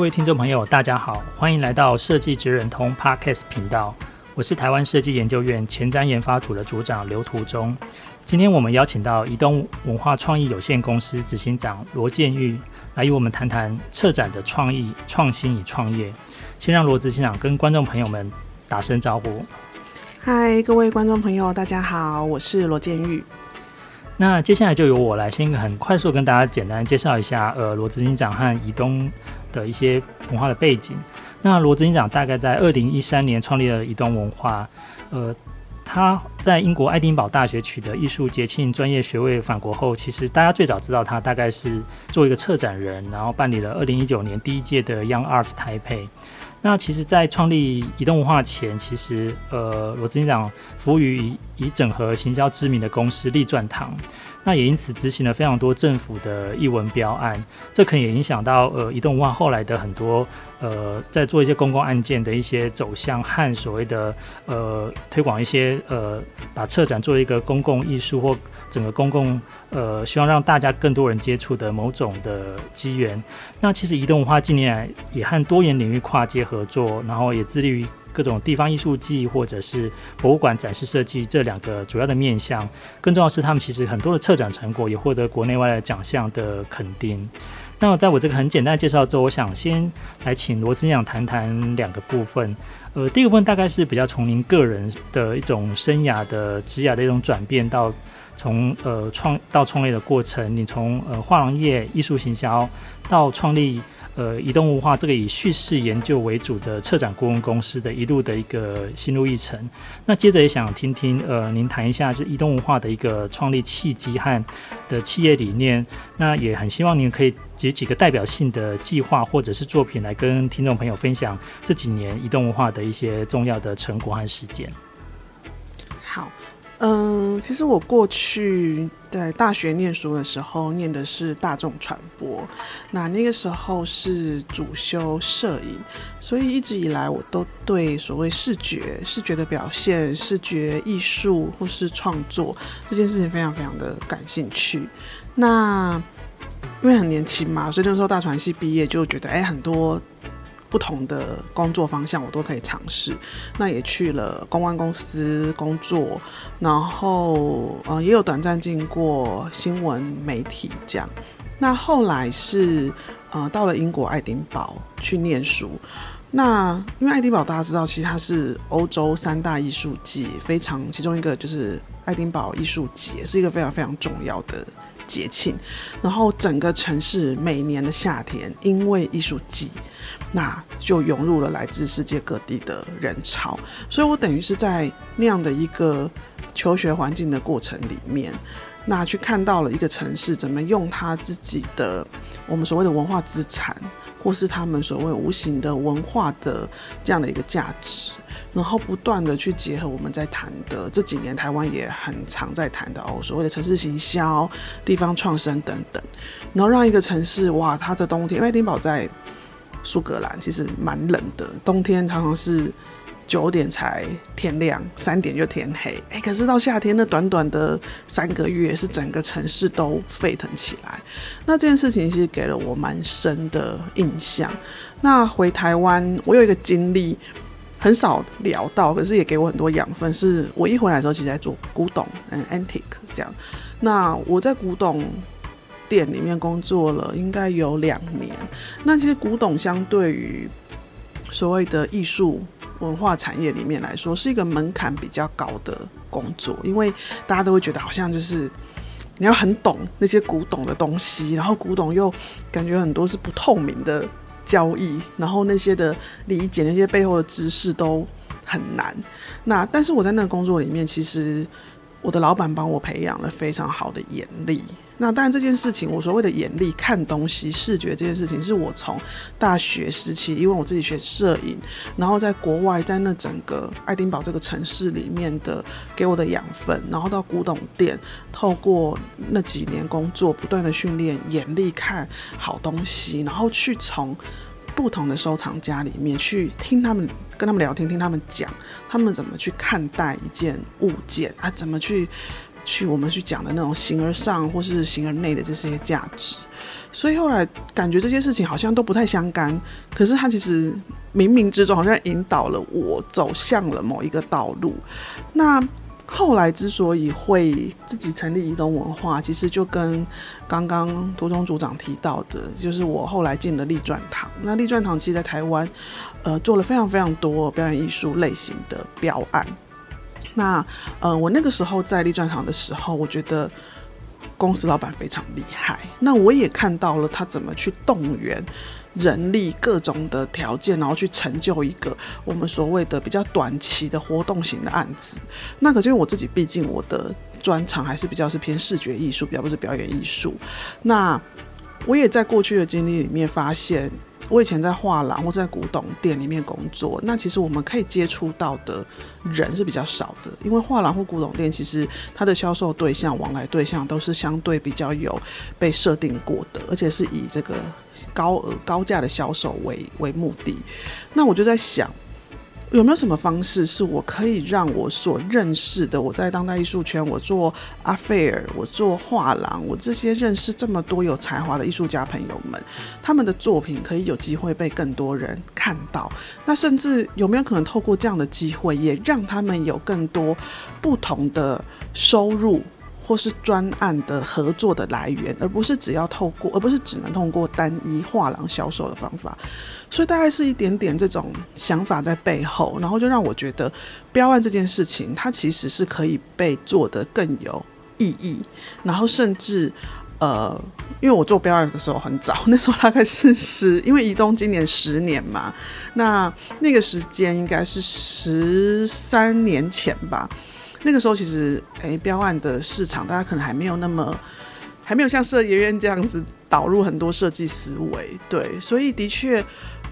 各位听众朋友，大家好，欢迎来到设计职人通 Podcast 频道。我是台湾设计研究院前瞻研发组的组长刘图中。今天我们邀请到移动文化创意有限公司执行长罗建玉来与我们谈谈策展的创意创新与创业。先让罗执行长跟观众朋友们打声招呼。嗨，各位观众朋友，大家好，我是罗建玉。那接下来就由我来先很快速跟大家简单介绍一下，呃，罗执行长和移动的一些文化的背景。那罗执行长大概在二零一三年创立了移动文化，呃，他在英国爱丁堡大学取得艺术节庆专业学位，返国后，其实大家最早知道他大概是做一个策展人，然后办理了二零一九年第一届的 Young Arts Taipei。那其实，在创立移动文化前，其实呃，罗执行长服务于以整合行销知名的公司立转堂。那也因此执行了非常多政府的艺文标案，这可能也影响到呃移动文化后来的很多呃在做一些公共案件的一些走向和所谓的呃推广一些呃把策展作为一个公共艺术或整个公共呃希望让大家更多人接触的某种的机缘。那其实移动文化近年来也和多元领域跨界合作，然后也致力于。各种地方艺术季或者是博物馆展示设计这两个主要的面向，更重要的是他们其实很多的策展成果也获得国内外的奖项的肯定。那在我这个很简单的介绍之后，我想先来请罗执行长谈谈两个部分。呃，第一个部分大概是比较从您个人的一种生涯的职涯的一种转变到从呃创到创业的过程，你从呃画廊业艺术行销到创立。呃，移动文化这个以叙事研究为主的策展顾问公司的一路的一个心路历程。那接着也想听听，呃，您谈一下就移动文化的一个创立契机和的企业理念。那也很希望您可以举几个代表性的计划或者是作品来跟听众朋友分享这几年移动文化的一些重要的成果和实践。嗯，其实我过去在大学念书的时候，念的是大众传播，那那个时候是主修摄影，所以一直以来我都对所谓视觉、视觉的表现、视觉艺术或是创作这件事情非常非常的感兴趣。那因为很年轻嘛，所以那时候大传系毕业就觉得，哎，很多。不同的工作方向我都可以尝试，那也去了公关公司工作，然后呃也有短暂进过新闻媒体这样。那后来是呃到了英国爱丁堡去念书。那因为爱丁堡大家知道，其实它是欧洲三大艺术季非常其中一个，就是爱丁堡艺术节是一个非常非常重要的节庆。然后整个城市每年的夏天，因为艺术季。那就涌入了来自世界各地的人潮，所以我等于是在那样的一个求学环境的过程里面，那去看到了一个城市怎么用他自己的我们所谓的文化资产，或是他们所谓无形的文化的这样的一个价值，然后不断的去结合我们在谈的这几年台湾也很常在谈的哦，所谓的城市行销、地方创生等等，然后让一个城市哇，它的冬天，因为丁堡在。苏格兰其实蛮冷的，冬天常常是九点才天亮，三点就天黑。哎、可是到夏天那短短的三个月，是整个城市都沸腾起来。那这件事情其实给了我蛮深的印象。那回台湾，我有一个经历很少聊到，可是也给我很多养分。是我一回来的时候，其实在做古董，嗯，antique 这样。那我在古董。店里面工作了应该有两年，那其实古董相对于所谓的艺术文化产业里面来说，是一个门槛比较高的工作，因为大家都会觉得好像就是你要很懂那些古董的东西，然后古董又感觉很多是不透明的交易，然后那些的理解那些背后的知识都很难。那但是我在那个工作里面，其实。我的老板帮我培养了非常好的眼力。那当然，这件事情我所谓的眼力看东西、视觉这件事情，是我从大学时期，因为我自己学摄影，然后在国外，在那整个爱丁堡这个城市里面的给我的养分，然后到古董店，透过那几年工作，不断的训练眼力看好东西，然后去从不同的收藏家里面去听他们跟他们聊天，听他们讲他们怎么去看待一件物件啊，怎么去。去我们去讲的那种形而上或是形而内的这些价值，所以后来感觉这些事情好像都不太相干，可是它其实冥冥之中好像引导了我走向了某一个道路。那后来之所以会自己成立移动文化，其实就跟刚刚图中组长提到的，就是我后来进了立传堂。那立传堂其实在台湾，呃，做了非常非常多表演艺术类型的标案。那呃，我那个时候在立传堂的时候，我觉得公司老板非常厉害。那我也看到了他怎么去动员人力各种的条件，然后去成就一个我们所谓的比较短期的活动型的案子。那可是因为我自己毕竟我的专长还是比较是偏视觉艺术，比较不是表演艺术。那我也在过去的经历里面发现。我以前在画廊或在古董店里面工作，那其实我们可以接触到的人是比较少的，因为画廊或古董店其实它的销售对象、往来对象都是相对比较有被设定过的，而且是以这个高额高价的销售为为目的。那我就在想。有没有什么方式是我可以让我所认识的，我在当代艺术圈，我做阿菲尔，我做画廊，我这些认识这么多有才华的艺术家朋友们，他们的作品可以有机会被更多人看到？那甚至有没有可能透过这样的机会，也让他们有更多不同的收入？或是专案的合作的来源，而不是只要透过，而不是只能通过单一画廊销售的方法。所以大概是一点点这种想法在背后，然后就让我觉得标案这件事情，它其实是可以被做得更有意义。然后甚至呃，因为我做标案的时候很早，那时候大概是十，因为移动今年十年嘛，那那个时间应该是十三年前吧。那个时候其实，诶，标案的市场大家可能还没有那么，还没有像设计院这样子导入很多设计思维，对，所以的确，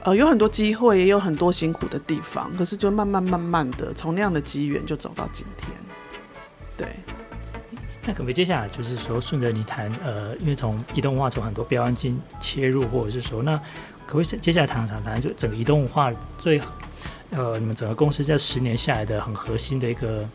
呃，有很多机会，也有很多辛苦的地方，可是就慢慢慢慢的从那样的机缘就走到今天，对。那可不可以接下来就是说，顺着你谈，呃，因为从移动化从很多标案进切入，或者是说，那可不可以接下来谈谈谈，就整个移动化最，呃，你们整个公司在十年下来的很核心的一个。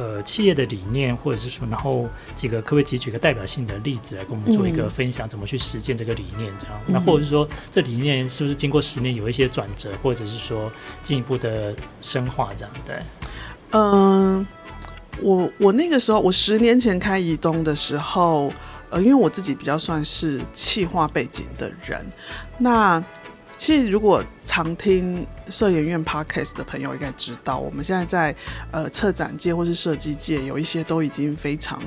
呃，企业的理念，或者是说，然后几个可不可以举举个代表性的例子来跟我们做一个分享，怎么去实践这个理念？这样，嗯、那或者是说，这理念是不是经过十年有一些转折，或者是说进一步的深化？这样，对。嗯、呃，我我那个时候，我十年前开移动的时候，呃，因为我自己比较算是企划背景的人，那。其实，如果常听摄研院 Podcast 的朋友应该知道，我们现在在呃策展界或是设计界有一些都已经非常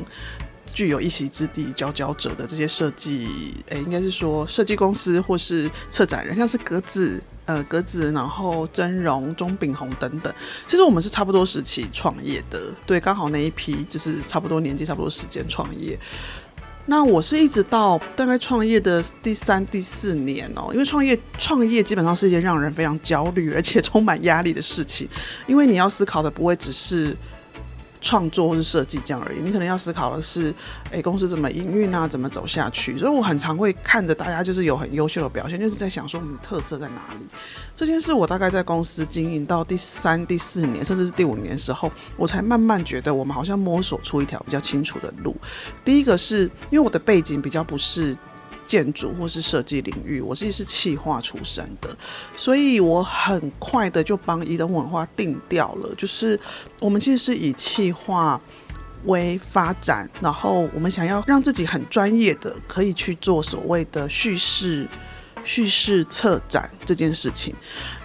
具有一席之地、佼佼者的这些设计，诶，应该是说设计公司或是策展人，像是格子、呃格子，然后真容、钟炳宏等等。其实我们是差不多时期创业的，对，刚好那一批就是差不多年纪、差不多时间创业。那我是一直到大概创业的第三、第四年哦，因为创业创业基本上是一件让人非常焦虑而且充满压力的事情，因为你要思考的不会只是。创作或是设计这样而已，你可能要思考的是，诶、公司怎么营运啊，怎么走下去？所以我很常会看着大家就是有很优秀的表现，就是在想说我们的特色在哪里。这件事我大概在公司经营到第三、第四年，甚至是第五年的时候，我才慢慢觉得我们好像摸索出一条比较清楚的路。第一个是因为我的背景比较不是。建筑或是设计领域，我自己是企划出身的，所以我很快的就帮移动文化定调了，就是我们其实是以企划为发展，然后我们想要让自己很专业的可以去做所谓的叙事叙事策展这件事情，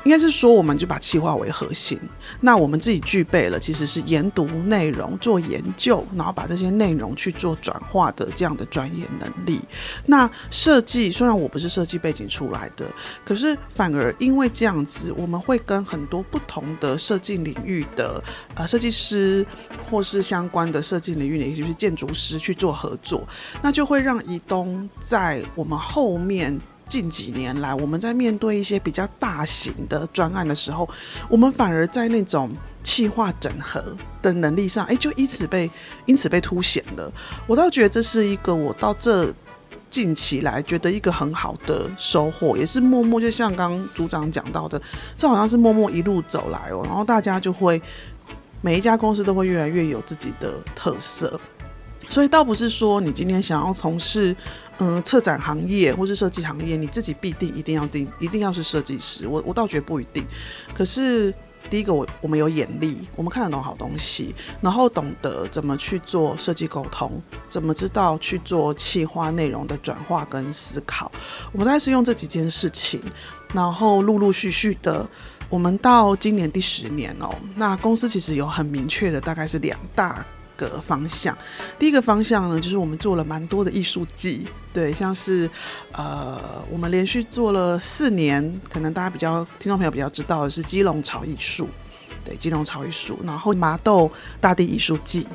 应该是说，我们就把企划为核心。那我们自己具备了，其实是研读内容、做研究，然后把这些内容去做转化的这样的专业能力。那设计虽然我不是设计背景出来的，可是反而因为这样子，我们会跟很多不同的设计领域的呃设计师，或是相关的设计领域的，也就是建筑师去做合作，那就会让宜东在我们后面。近几年来，我们在面对一些比较大型的专案的时候，我们反而在那种企划整合的能力上，哎，就因此被因此被凸显了。我倒觉得这是一个我到这近期来觉得一个很好的收获，也是默默就像刚刚组长讲到的，这好像是默默一路走来哦，然后大家就会每一家公司都会越来越有自己的特色。所以倒不是说你今天想要从事，嗯，策展行业或是设计行业，你自己必定一定要定，一定要是设计师。我我倒觉得不一定。可是第一个，我我们有眼力，我们看得懂好东西，然后懂得怎么去做设计沟通，怎么知道去做企划内容的转化跟思考。我们大概是用这几件事情，然后陆陆续续的，我们到今年第十年哦，那公司其实有很明确的，大概是两大。个方向，第一个方向呢，就是我们做了蛮多的艺术季，对，像是呃，我们连续做了四年，可能大家比较听众朋友比较知道的是基隆潮艺术，对，基隆潮艺术，然后麻豆大地艺术季，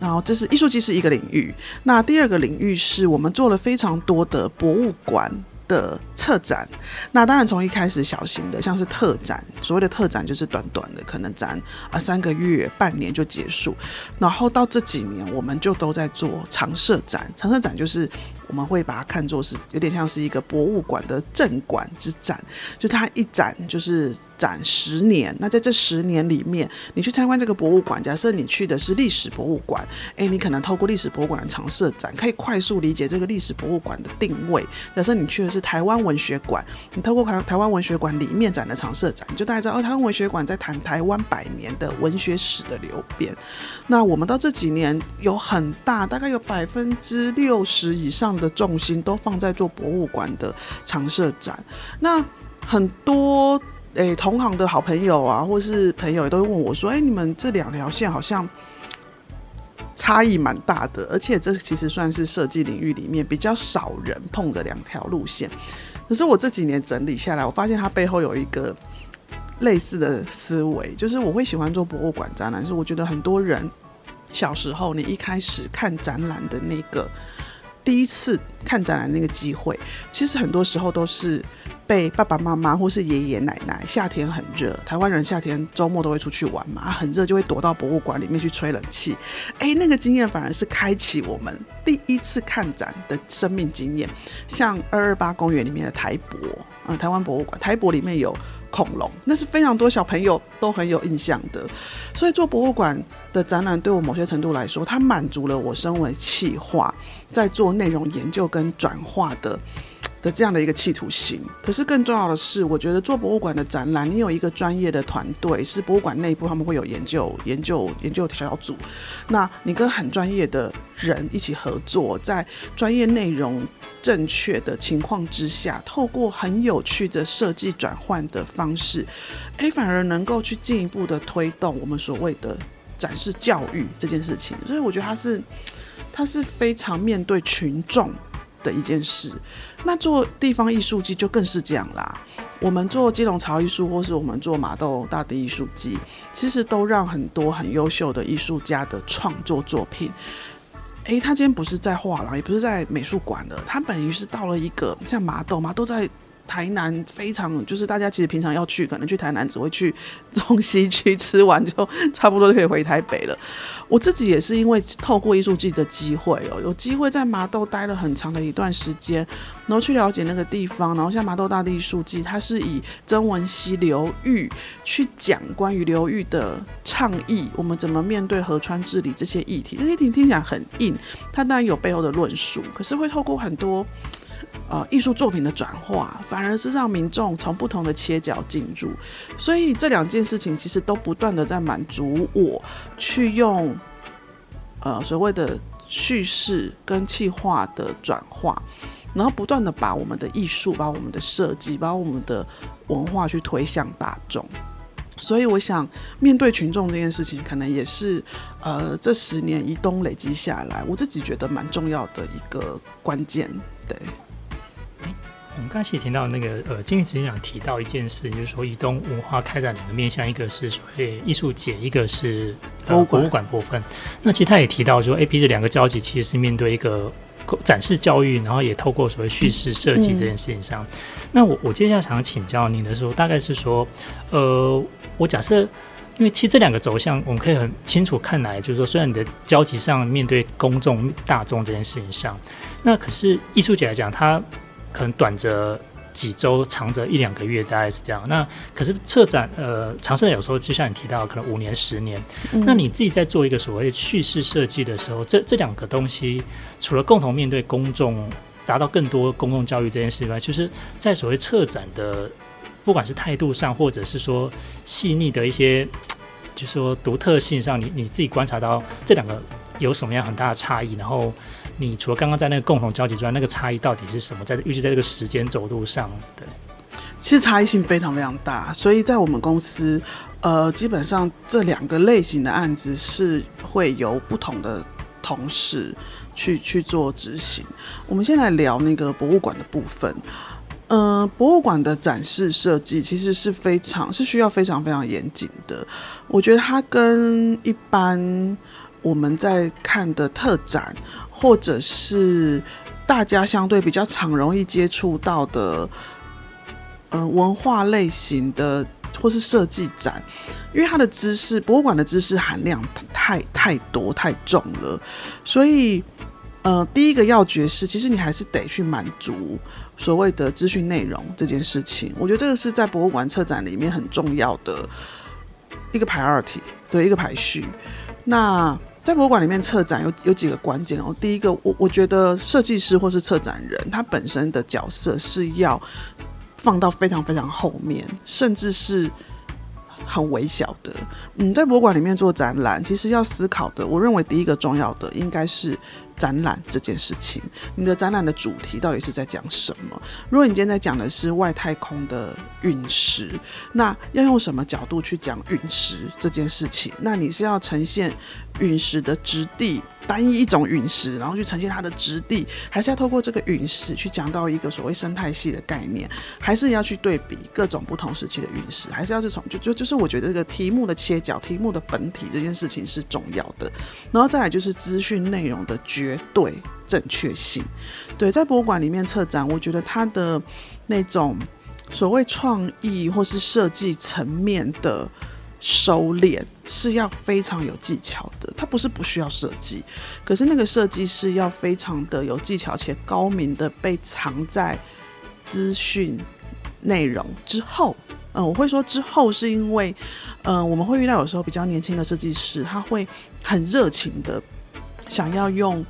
然后这是艺术季是一个领域，那第二个领域是我们做了非常多的博物馆。的策展，那当然从一开始小型的，像是特展，所谓的特展就是短短的，可能展啊三个月、半年就结束，然后到这几年，我们就都在做常设展。常设展就是我们会把它看作是有点像是一个博物馆的镇馆之展，就它一展就是。展十年，那在这十年里面，你去参观这个博物馆，假设你去的是历史博物馆，诶，你可能透过历史博物馆的常设展，可以快速理解这个历史博物馆的定位。假设你去的是台湾文学馆，你透过台台湾文学馆里面展的常设展，你就大概知道，哦，台湾文学馆在谈台湾百年的文学史的流变。那我们到这几年有很大，大概有百分之六十以上的重心都放在做博物馆的常设展。那很多。诶、同行的好朋友啊，或是朋友也都会问我说：“诶、你们这两条线好像差异蛮大的，而且这其实算是设计领域里面比较少人碰的两条路线。可是我这几年整理下来，我发现它背后有一个类似的思维，就是我会喜欢做博物馆展览，是我觉得很多人小时候你一开始看展览的那个第一次看展览那个机会，其实很多时候都是。”被爸爸妈妈或是爷爷奶奶，夏天很热，台湾人夏天周末都会出去玩嘛，很热就会躲到博物馆里面去吹冷气。诶，那个经验反而是开启我们第一次看展的生命经验。像二二八公园里面的台博，啊，台湾博物馆，台博里面有恐龙，那是非常多小朋友都很有印象的。所以做博物馆的展览，对我某些程度来说，它满足了我身为企划在做内容研究跟转化的。的这样的一个企图心，可是更重要的是，我觉得做博物馆的展览，你有一个专业的团队，是博物馆内部他们会有研究、研究、研究小组，那你跟很专业的人一起合作，在专业内容正确的情况之下，透过很有趣的设计转换的方式，诶，反而能够去进一步的推动我们所谓的展示教育这件事情。所以我觉得它是，它是非常面对群众的一件事。那做地方艺术季就更是这样啦。我们做基隆潮艺术，或是我们做麻豆大地艺术季，其实都让很多很优秀的艺术家的创作作品，诶，他今天不是在画廊，也不是在美术馆的，他等于是到了一个像麻豆，麻豆在台南非常，就是大家其实平常要去，可能去台南只会去中西区吃完就差不多就可以回台北了。我自己也是因为透过艺术季的机会哦，有机会在麻豆待了很长的一段时间，然后去了解那个地方，然后像麻豆大地艺术季，它是以曾文溪流域去讲关于流域的倡议，我们怎么面对河川治理这些议题，这些议题听起来很硬，它当然有背后的论述，可是会透过很多。呃，艺术作品的转化，反而是让民众从不同的切角进入，所以这两件事情其实都不断的在满足我去用呃所谓的叙事跟气化的转化，然后不断的把我们的艺术、把我们的设计、把我们的文化去推向大众。所以我想，面对群众这件事情，可能也是呃这十年移东累积下来，我自己觉得蛮重要的一个关键。对。我们刚才也听到那个呃，金玉执行长提到一件事，就是说移东文化开展两个面向，一个是所谓艺术节，一个是博物馆博物馆部分。那其实他也提到说，，A P 这两个交集其实是面对一个展示教育，然后也透过所谓叙事设计这件事情上。嗯、那我我接下来想请教您的时候，大概是说，呃。我假设，因为其实这两个走向，我们可以很清楚看来，就是说，虽然你的交集上面对公众大众这件事情上，那可是艺术节来讲，它可能短则几周，长则一两个月，大概是这样。那可是策展，呃，长设有时候就像你提到，可能五年、十年。嗯、那你自己在做一个所谓叙事设计的时候，这这两个东西，除了共同面对公众，达到更多公共教育这件事以外，就是在所谓策展的。不管是态度上，或者是说细腻的一些，就是说独特性上，你你自己观察到这两个有什么样很大的差异？然后你除了刚刚在那个共同交集之外，那个差异到底是什么？在预计在这个时间轴度上，对，其实差异性非常非常大。所以在我们公司，呃，基本上这两个类型的案子是会由不同的同事去去做执行。我们先来聊那个博物馆的部分。嗯、博物馆的展示设计其实是非常是需要非常非常严谨的。我觉得它跟一般我们在看的特展，或者是大家相对比较常容易接触到的，呃，文化类型的或是设计展，因为它的知识，博物馆的知识含量太太多太重了，所以。呃，第一个要诀是，其实你还是得去满足所谓的资讯内容这件事情。我觉得这个是在博物馆策展里面很重要的一个排二题对，一个排序。那在博物馆里面策展有有几个关键哦。第一个，我我觉得设计师或是策展人他本身的角色是要放到非常非常后面，甚至是很微小的。嗯，在博物馆里面做展览，其实要思考的，我认为第一个重要的应该是。展览这件事情，你的展览的主题到底是在讲什么？如果你今天在讲的是外太空的陨石，那要用什么角度去讲陨石这件事情？那你是要呈现陨石的质地？单一一种陨石，然后去呈现它的质地，还是要透过这个陨石去讲到一个所谓生态系的概念，还是要去对比各种不同时期的陨石，还是要这种就就就是我觉得这个题目的切角、题目的本体这件事情是重要的，然后再来就是资讯内容的绝对正确性。对，在博物馆里面策展，我觉得它的那种所谓创意或是设计层面的。收敛是要非常有技巧的，它不是不需要设计，可是那个设计是要非常的有技巧且高明的被藏在资讯内容之后。嗯，我会说之后是因为，嗯，我们会遇到有时候比较年轻的设计师，他会很热情的想要用。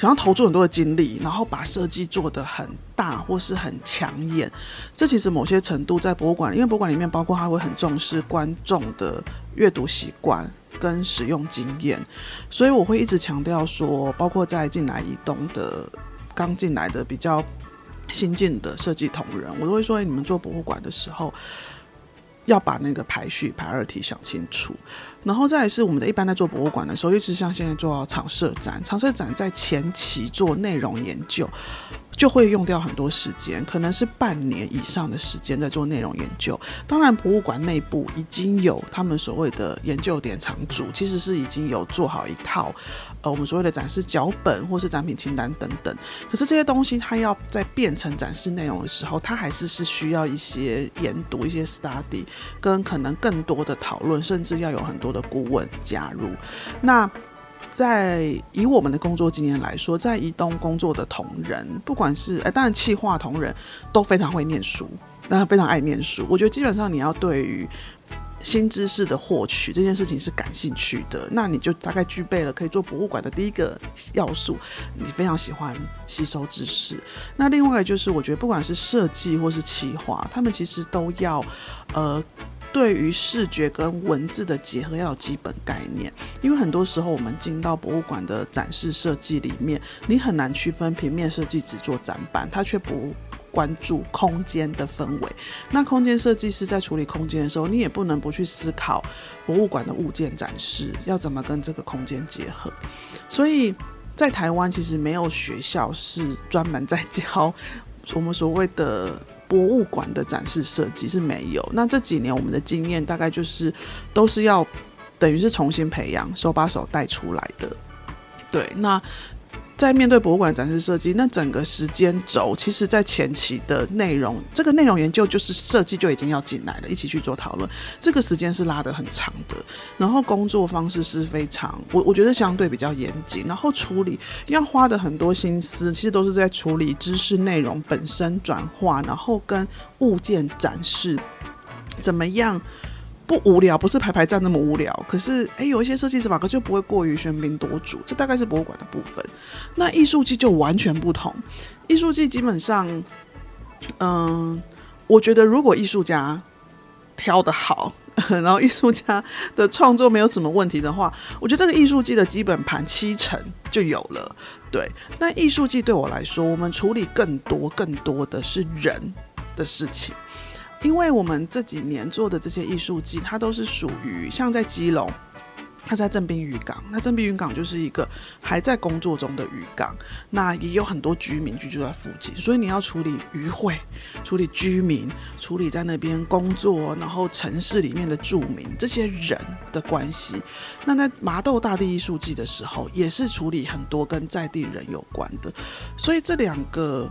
想要投注很多的精力，然后把设计做得很大或是很抢眼，这其实某些程度在博物馆，因为博物馆里面包括他会很重视观众的阅读习惯跟使用经验，所以我会一直强调说，包括在进来移动的刚进来的比较新进的设计同仁，我都会说，你们做博物馆的时候。要把那个排序、排二题想清楚，然后再来是我们的一般在做博物馆的时候，尤其是像现在做场设展，场设展在前期做内容研究。就会用掉很多时间，可能是半年以上的时间在做内容研究。当然，博物馆内部已经有他们所谓的研究点场主，其实是已经有做好一套，呃，我们所谓的展示脚本或是展品清单等等。可是这些东西，它要在变成展示内容的时候，它还是是需要一些研读、一些 study，跟可能更多的讨论，甚至要有很多的顾问加入。那在以我们的工作经验来说，在移动工作的同仁，不管是哎，当然企划同仁都非常会念书，那非常爱念书。我觉得基本上你要对于新知识的获取这件事情是感兴趣的，那你就大概具备了可以做博物馆的第一个要素，你非常喜欢吸收知识。那另外就是我觉得不管是设计或是企划，他们其实都要呃。对于视觉跟文字的结合要有基本概念，因为很多时候我们进到博物馆的展示设计里面，你很难区分平面设计只做展板，它却不关注空间的氛围。那空间设计师在处理空间的时候，你也不能不去思考博物馆的物件展示要怎么跟这个空间结合。所以在台湾其实没有学校是专门在教我们所谓的。博物馆的展示设计是没有。那这几年我们的经验大概就是都是要等于是重新培养，手把手带出来的。对，那。在面对博物馆展示设计，那整个时间轴，其实在前期的内容，这个内容研究就是设计就已经要进来了，一起去做讨论，这个时间是拉得很长的。然后工作方式是非常，我我觉得相对比较严谨，然后处理要花的很多心思，其实都是在处理知识内容本身转化，然后跟物件展示怎么样。不无聊，不是排排站那么无聊。可是，诶，有一些设计手法，可就不会过于喧宾夺主。这大概是博物馆的部分。那艺术季就完全不同。艺术季基本上，嗯、我觉得如果艺术家挑得好，然后艺术家的创作没有什么问题的话，我觉得这个艺术季的基本盘七成就有了。对，那艺术季对我来说，我们处理更多更多的是人的事情。因为我们这几年做的这些艺术季，它都是属于像在基隆，它在正滨渔港，那正滨渔港就是一个还在工作中的渔港，那也有很多居民居住在附近，所以你要处理渔会、处理居民、处理在那边工作，然后城市里面的住民这些人的关系。那在麻豆大地艺术季的时候，也是处理很多跟在地人有关的，所以这两个。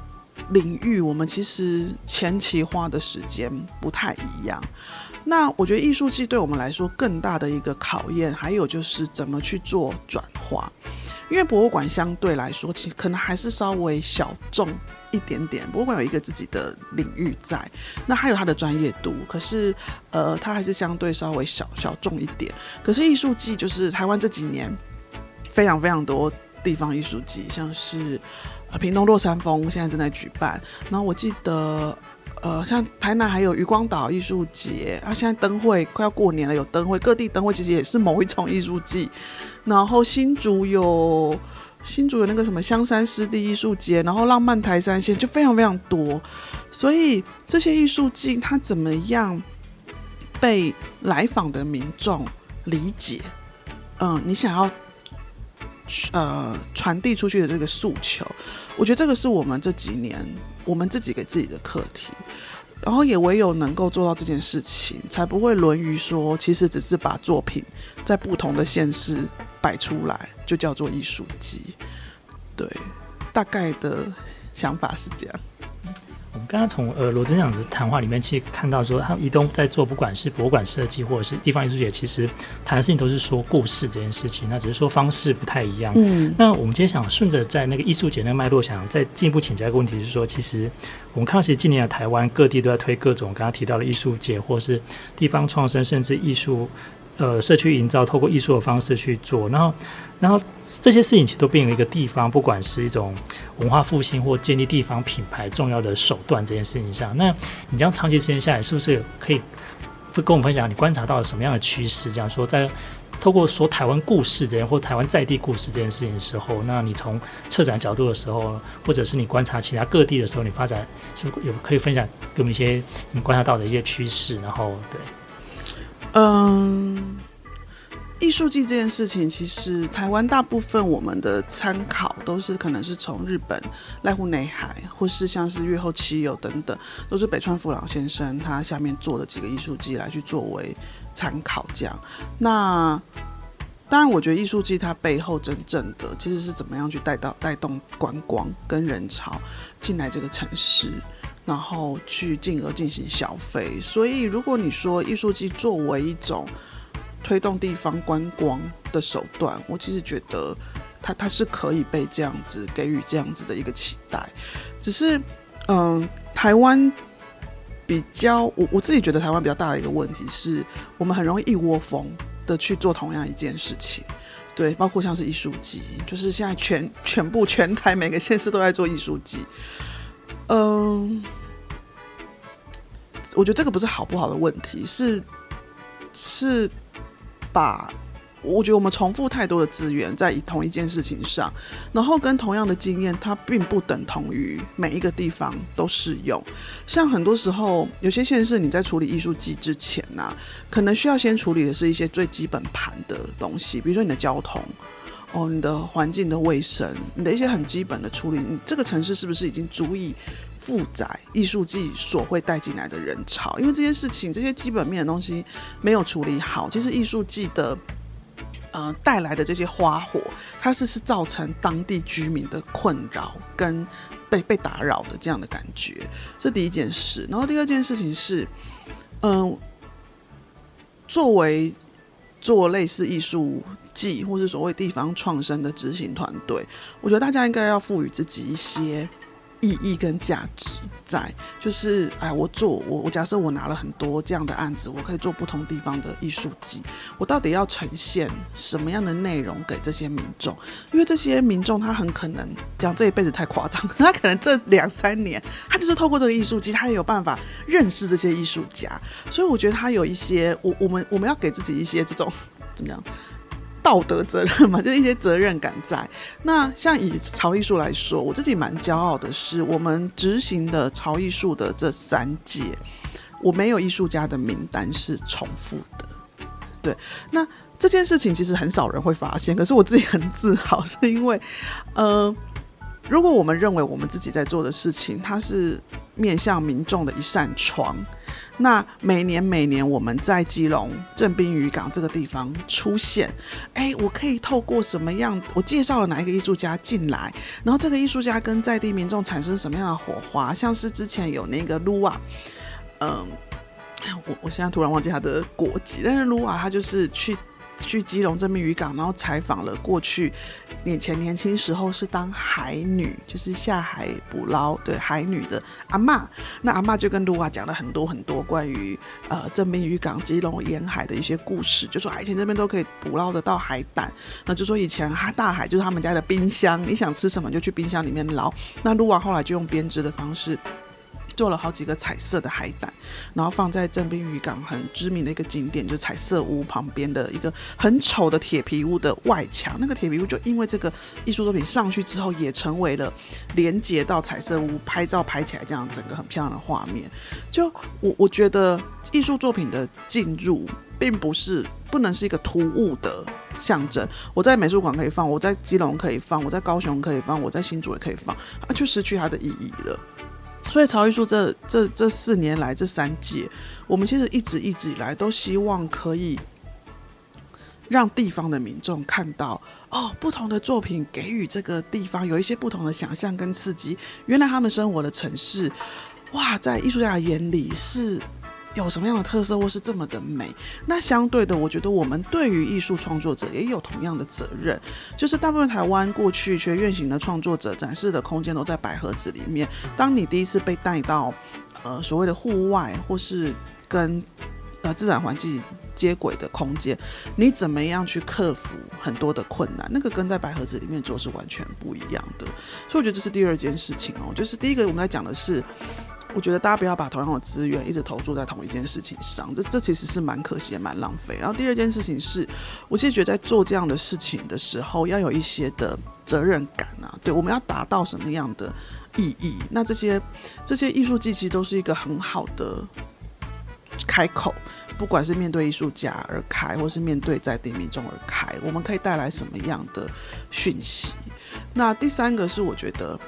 领域，我们其实前期花的时间不太一样。那我觉得艺术季对我们来说更大的一个考验，还有就是怎么去做转化。因为博物馆相对来说，其实可能还是稍微小众一点点。博物馆有一个自己的领域在，那还有它的专业度，可是呃，它还是相对稍微小小众一点。可是艺术季就是台湾这几年非常非常多地方艺术季，像是。啊，屏东落山风现在正在举办，然后我记得，呃，像台南还有渔光岛艺术节啊，现在灯会快要过年了，有灯会，各地灯会其实也是某一种艺术季。然后新竹有新竹有那个什么香山湿地艺术节，然后浪漫台三线就非常非常多，所以这些艺术季它怎么样被来访的民众理解？嗯，你想要。呃，传递出去的这个诉求，我觉得这个是我们这几年我们自己给自己的课题，然后也唯有能够做到这件事情，才不会沦于说，其实只是把作品在不同的现实摆出来，就叫做艺术机。对，大概的想法是这样。我们刚刚从呃罗执行长的谈话里面，其实看到说，他们宜东在做不管是博物馆设计或者是地方艺术节，其实谈的事情都是说故事这件事情，那只是说方式不太一样。嗯，那我们今天想顺着在那个艺术节那个脉络，想再进一步请教一个问题，是说，其实我们看到其实近年的。台湾各地都在推各种刚刚提到的。艺术节，或是地方创生，甚至艺术。呃，社区营造透过艺术的方式去做，然后，然后这些事情其实都变成一个地方，不管是一种文化复兴或建立地方品牌重要的手段这件事情上。那你这样长期时间下来，是不是可以跟我们分享你观察到了什么样的趋势？这样说，在透过说台湾故事这件或台湾在地故事这件事情的时候，那你从策展角度的时候，或者是你观察其他各地的时候，你发展是有可以分享给我们一些你观察到的一些趋势？然后，对。嗯，艺术季这件事情，其实台湾大部分我们的参考都是可能是从日本濑户内海，或是像是月后七友等等，都是北川富朗先生他下面做的几个艺术季来去作为参考这样。那当然，我觉得艺术季它背后真正的其实是怎么样去带到带动观光跟人潮进来这个城市。然后去进而进行消费，所以如果你说艺术季作为一种推动地方观光的手段，我其实觉得它它是可以被这样子给予这样子的一个期待。只是，嗯、台湾比较我我自己觉得台湾比较大的一个问题是，我们很容易一窝蜂的去做同样一件事情，对，包括像是艺术季，就是现在全全部全台每个县市都在做艺术季，嗯、我觉得这个不是好不好的问题，是是把。我觉得我们重复太多的资源在同一件事情上，然后跟同样的经验，它并不等同于每一个地方都适用。像很多时候，有些县市你在处理艺术季之前呢、可能需要先处理的是一些最基本盘的东西，比如说你的交通，哦，你的环境的卫生，你的一些很基本的处理，你这个城市是不是已经足以负载艺术季所会带进来的人潮？因为这件事情，这些基本面的东西没有处理好，其实艺术季的。呃，带来的这些花火，它是是造成当地居民的困扰跟被被打扰的这样的感觉，这第一件事。然后第二件事情是，嗯、作为做类似艺术季或是所谓地方创生的执行团队，我觉得大家应该要赋予自己一些。意义跟价值在，就是哎，我做我我假设我拿了很多这样的案子，我可以做不同地方的艺术季，我到底要呈现什么样的内容给这些民众？因为这些民众他很可能讲这一辈子太夸张，他可能这两三年他就是透过这个艺术季，他也有办法认识这些艺术家，所以我觉得他有一些我我们我们要给自己一些这种怎么样？道德责任嘛，就一些责任感在。那像以潮艺术来说，我自己蛮骄傲的是，我们执行的潮艺术的这三届，我没有艺术家的名单是重复的。对，那这件事情其实很少人会发现，可是我自己很自豪，是因为，呃，如果我们认为我们自己在做的事情，它是面向民众的一扇窗。那每年每年我们在基隆镇滨渔港这个地方出现，哎，我可以透过什么样？我介绍了哪一个艺术家进来，然后这个艺术家跟在地民众产生什么样的火花？像是之前有那个卢瓦，嗯，我我现在突然忘记他的国籍，但是卢瓦他就是去。去基隆正滨渔港，然后采访了过去以前年轻时候是当海女，就是下海捕捞对海女的阿嬷。那阿嬷就跟卢瓦讲了很多很多关于呃正滨渔港、基隆沿海的一些故事，就说以前这边都可以捕捞得到海胆，那就说以前哈大海就是他们家的冰箱，你想吃什么就去冰箱里面捞。那卢瓦后来就用编织的方式。做了好几个彩色的海胆，然后放在正滨渔港很知名的一个景点，就是彩色屋旁边的一个很丑的铁皮屋的外墙。那个铁皮屋就因为这个艺术作品上去之后，也成为了连接到彩色屋拍照拍起来这样整个很漂亮的画面。就我我觉得艺术作品的进入，并不是不能是一个突兀的象征。我在美术馆可以放，我在基隆可以放，我在高雄可以放，我在新竹也可以放，啊，就失去它的意义了。所以曹艺术这这这四年来这三届，我们其实一直一直以来都希望可以让地方的民众看到哦，不同的作品给予这个地方有一些不同的想象跟刺激。原来他们生活的城市，哇，在艺术家眼里是。有什么样的特色，或是这么的美？那相对的，我觉得我们对于艺术创作者也有同样的责任。就是大部分台湾过去学院型的创作者展示的空间都在百合子里面。当你第一次被带到呃所谓的户外，或是跟呃自然环境接轨的空间，你怎么样去克服很多的困难？那个跟在百合子里面做是完全不一样的。所以我觉得这是第二件事情哦。就是第一个我们在讲的是。我觉得大家不要把同样的资源一直投注在同一件事情上，这这其实是蛮可惜也蛮浪费。然后第二件事情是，我其实觉得在做这样的事情的时候，要有一些的责任感啊。对，我们要达到什么样的意义？那这些这些艺术季其实都是一个很好的开口，不管是面对艺术家而开，或是面对在地民众而开，我们可以带来什么样的讯息？那第三个是我觉得。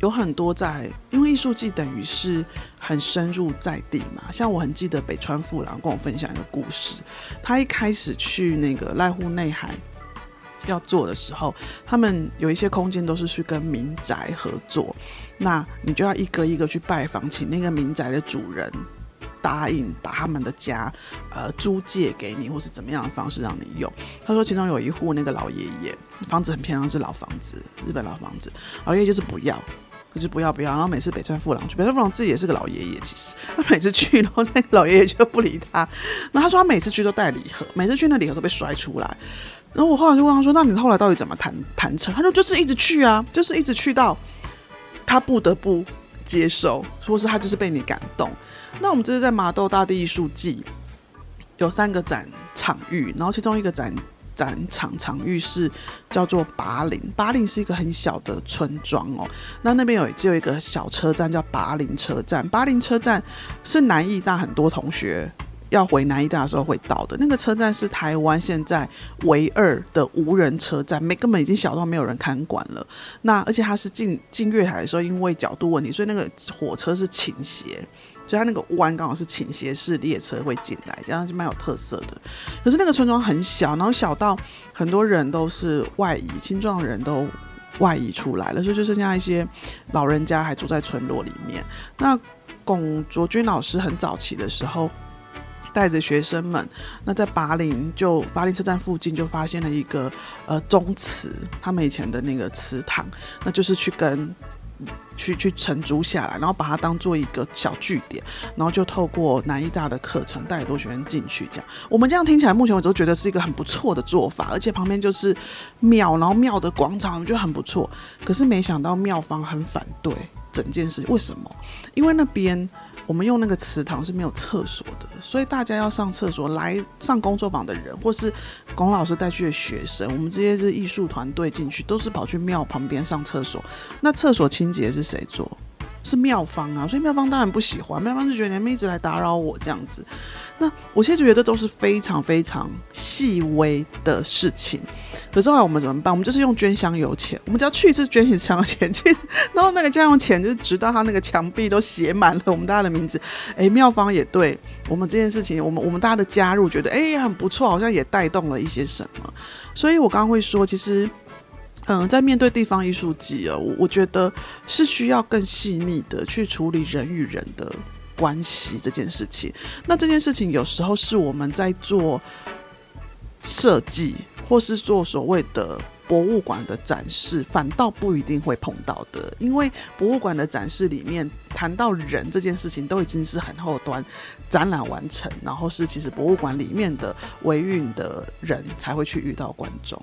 有很多在，因为艺术季等于是很深入在地嘛。像我很记得北川富郎跟我分享一个故事，他一开始去那个濑户内海要做的时候，他们有一些空间都是去跟民宅合作，那你就要一个一个去拜访，请那个民宅的主人答应把他们的家呃租借给你，或是怎么样的方式让你用。他说其中有一户那个老爷爷，房子很漂亮，是老房子，日本老房子，老爷爷就是不要。就是不要不要，然后每次北川富郎去，北川富郎自己也是个老爷爷，其实他每次去，然后那个老爷爷就不理他。然后他说他每次去都带礼盒，每次去那礼盒都被摔出来。然后我后来就问他说：“那你后来到底怎么谈谈成？”他说：“就是一直去啊，就是一直去到他不得不接受，说是他就是被你感动。”那我们这是在麻豆大地艺术季，有三个展场域，然后其中一个展展场场域是叫做巴林，巴林是一个很小的村庄哦。那那边有只有一个小车站叫巴林车站，巴林车站是南艺大很多同学要回南医大的时候会到的那个车站，是台湾现在唯二的无人车站，没根本已经小到没有人看管了。那而且它是进进月台的时候，因为角度问题，所以那个火车是倾斜。所以它那个弯刚好是倾斜式列车会进来，这样是蛮有特色的。可是那个村庄很小，然后小到很多人都是外移，青壮人都外移出来了，所以就剩下一些老人家还住在村落里面。那龚卓君老师很早期的时候，带着学生们，那在巴林就巴林车站附近就发现了一个呃宗祠，他们以前的那个祠堂，那就是去跟。去去承租下来，然后把它当做一个小据点，然后就透过南艺大的课程带很多学生进去。这样，我们这样听起来，目前为止都觉得是一个很不错的做法，而且旁边就是庙，然后庙的广场，我觉得很不错。可是没想到庙方很反对整件事，为什么？因为那边。我们用那个祠堂是没有厕所的，所以大家要上厕所来上工作坊的人，或是龚老师带去的学生，我们这些是艺术团队进去，都是跑去庙旁边上厕所。那厕所清洁是谁做？是妙方啊，所以妙方当然不喜欢，妙方就觉得你们一直来打扰我这样子。那我现在觉得都是非常非常细微的事情。可是后来我们怎么办？我们就是用捐香油钱，我们只要去一次捐一次香油钱去，然后那个家用钱就是直到他那个墙壁都写满了我们大家的名字。哎，妙方也对我们这件事情，我们我们大家的加入，觉得哎很不错，好像也带动了一些什么。所以我刚刚会说，其实。嗯，在面对地方艺术季啊，我我觉得是需要更细腻的去处理人与人的关系这件事情。那这件事情有时候是我们在做设计，或是做所谓的博物馆的展示，反倒不一定会碰到的。因为博物馆的展示里面谈到人这件事情，都已经是很后端展览完成，然后是其实博物馆里面的维运的人才会去遇到观众。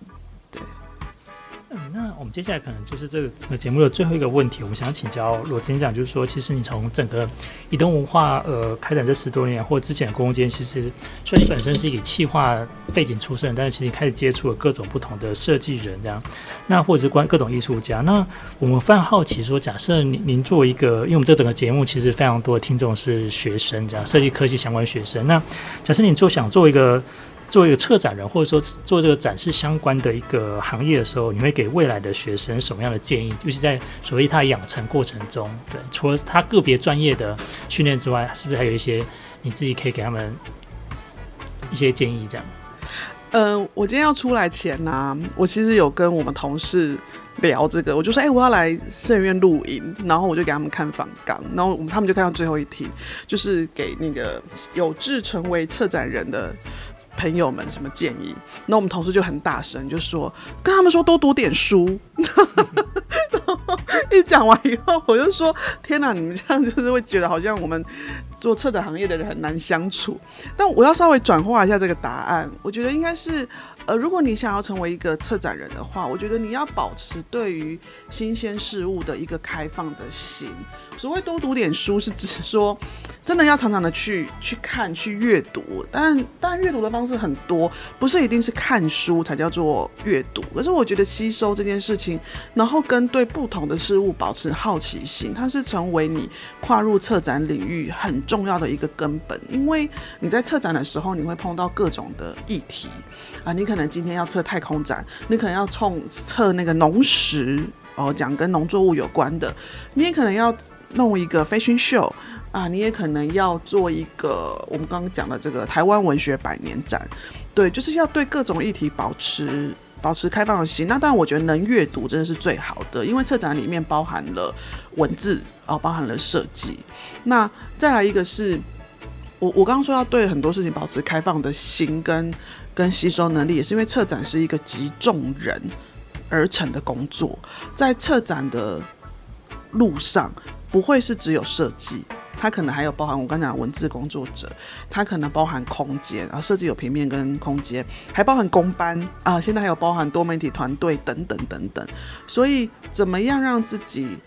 那我们接下来可能就是这个整个节目的最后一个问题，我们想请教罗执行长，就是说，其实你从整个移动文化呃开展这十多年，或之前的空间，其实虽然你本身是以企划背景出身，但是其实你开始接触了各种不同的设计人这样，那或者是关各种艺术家。那我们非常好奇说，假设您您作为一个，因为我们这整个节目其实非常多的听众是学生这样，设计科技相关学生。那假设你做想做一个。作为一个策展人，或者说做这个展示相关的一个行业的时候，你会给未来的学生什么样的建议？尤其在所谓他养成过程中，对，除了他个别专业的训练之外，是不是还有一些你自己可以给他们一些建议？这样。呃，我今天要出来前呢、我其实有跟我们同事聊这个，我就说，哎、我要来摄影院录影，然后我就给他们看访纲，然后他们就看到最后一题，就是给那个有志成为策展人的。朋友们，什么建议？那我们同事就很大声，就说跟他们说多读点书。一讲完以后，我就说：天哪，你们这样就是会觉得好像我们做策展行业的人很难相处。但我要稍微转化一下这个答案，我觉得应该是。呃，如果你想要成为一个策展人的话，我觉得你要保持对于新鲜事物的一个开放的心。所谓多读点书，是指说真的要常常的去去看、去阅读。但但，阅读的方式很多，不是一定是看书才叫做阅读。可是我觉得吸收这件事情，然后跟对不同的事物保持好奇心，它是成为你跨入策展领域很重要的一个根本。因为你在策展的时候，你会碰到各种的议题啊，你可。能今天要测太空展，你可能要冲测那个农食哦，讲跟农作物有关的。你也可能要弄一个 fashion show 啊，你也可能要做一个我们刚刚讲的这个台湾文学百年展。对，就是要对各种议题保持保持开放的心。那当然，我觉得能阅读真的是最好的，因为策展里面包含了文字哦，包含了设计。那再来一个是我我刚刚说要对很多事情保持开放的心跟。跟吸收能力也是因为策展是一个集众人而成的工作，在策展的路上不会是只有设计，它可能还有包含我刚讲文字工作者，它可能包含空间啊，设计有平面跟空间，还包含工班啊，现在还有包含多媒体团队等等等等，所以怎么样让自己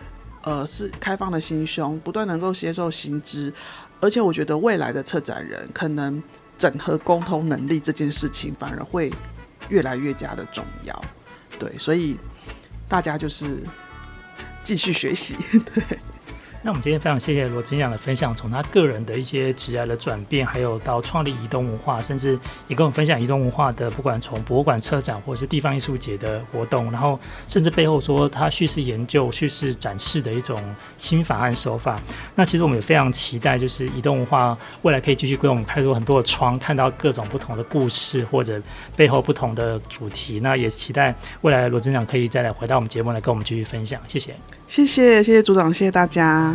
呃是开放的心胸，不断能够接受新知，而且我觉得未来的策展人可能。整合沟通能力这件事情，反而会越来越加的重要。对，所以大家就是继续学习。对。那我们今天非常谢谢罗执行长的分享，从他个人的一些职涯的转变，还有到创立移动文化，甚至也跟我们分享移动文化的，不管从博物馆、策展或者是地方艺术节的活动，然后甚至背后说他叙事研究、叙事展示的一种心法和手法。那其实我们也非常期待，就是移动文化未来可以继续给我们开出很多的窗，看到各种不同的故事或者背后不同的主题。那也期待未来罗执行长可以再来回到我们节目来跟我们继续分享。谢谢，谢谢，谢谢组长，谢谢大家。